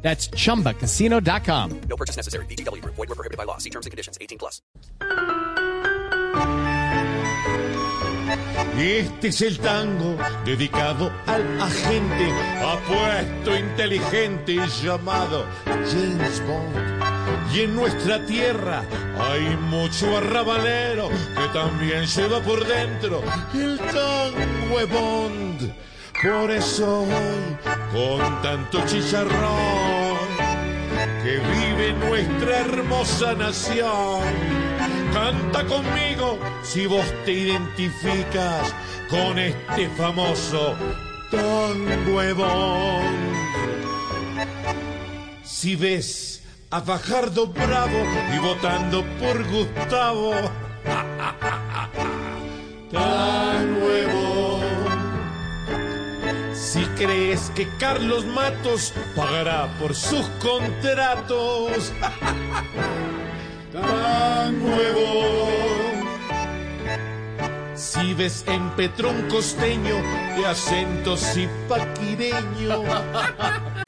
That's chumbacasino.com. No purchase necessary. VGW Group. Void were prohibited by law. See terms and conditions. 18 plus. Este es el tango dedicado al agente apuesto, inteligente llamado James Bond. Y en nuestra tierra hay mucho arrabalero que también lleva por dentro el tango de Bond. Por eso hoy, con tanto chicharrón, que vive nuestra hermosa nación. Canta conmigo si vos te identificas con este famoso Don Huevón. Si ves a Fajardo Bravo y votando por Gustavo, crees que Carlos Matos pagará por sus contratos, tan nuevo. Si ves en Petrón costeño de acento zipaquireño.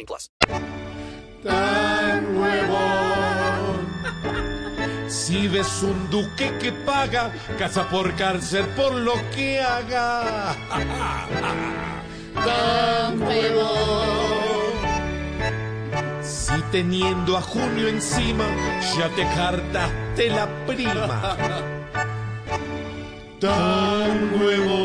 18 plus. tan huevón. Si ves un duque que paga, casa por cárcel por lo que haga. Tan huevón. Si teniendo a Junio encima, ya te cartaste la prima. Tan huevón.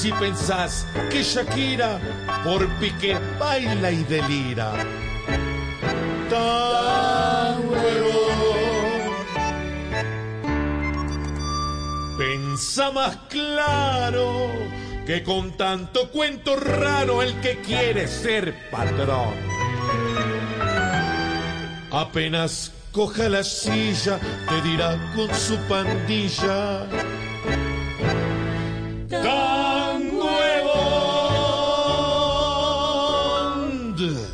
Si pensás que Shakira por pique baila y delira, tan. Pensa más claro que con tanto cuento raro el que quiere ser patrón. Apenas coja la silla, te dirá con su pandilla. Sünde.